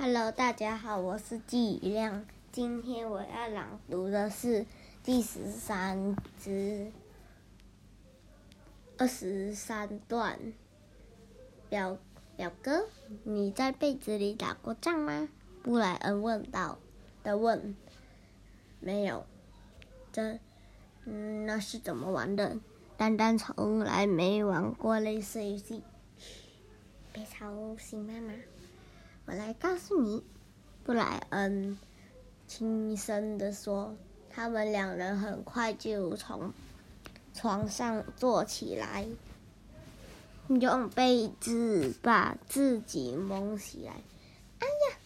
Hello，大家好，我是季雨亮。今天我要朗读的是第十三支二十三段。表表哥，你在被子里打过仗吗？布莱恩问道。的问。没有。这，嗯，那是怎么玩的？丹丹从来没玩过类似游戏。别吵醒妈妈。我来告诉你，布莱恩轻声地说。他们两人很快就从床上坐起来，用被子把自己蒙起来。哎呀！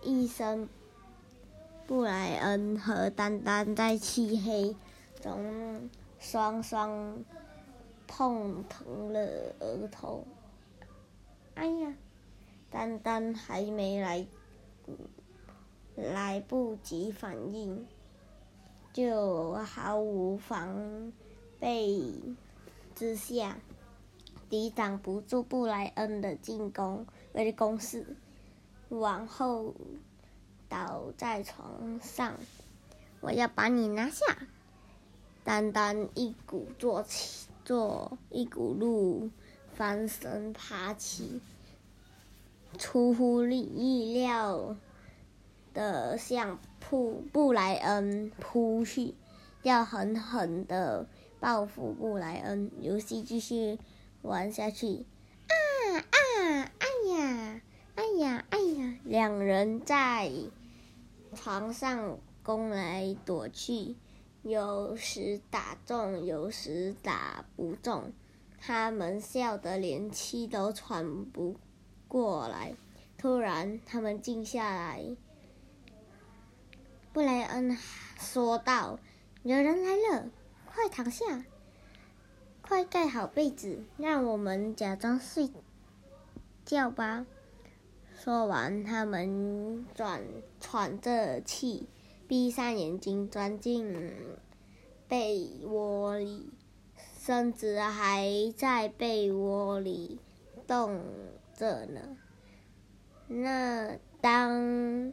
一声，布莱恩和丹丹在漆黑中双双碰疼了额头。丹丹还没来，来不及反应，就毫无防备之下，抵挡不住布莱恩的进攻，的攻势，往后倒在床上。我要把你拿下！丹丹一鼓作气，做一股路翻身爬起。出乎意料的向布布莱恩扑去，要狠狠的报复布莱恩。游戏继续玩下去，啊啊！哎呀，哎呀，哎呀！两人在床上攻来躲去，有时打中，有时打不中。他们笑得连气都喘不。过来，突然，他们静下来。布莱恩说道：“有人来了，快躺下，快盖好被子，让我们假装睡觉吧。”说完，他们转喘着气，闭上眼睛，钻进被窝里，身子还在被窝里动。这呢。那当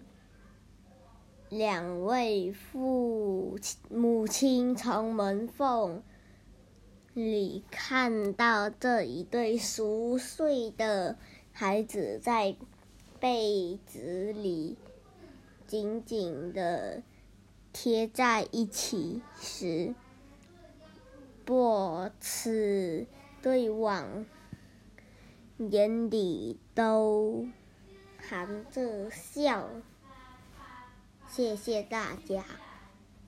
两位父母亲从门缝里看到这一对熟睡的孩子在被子里紧紧的贴在一起时，彼此对望。眼里都含着笑。谢谢大家。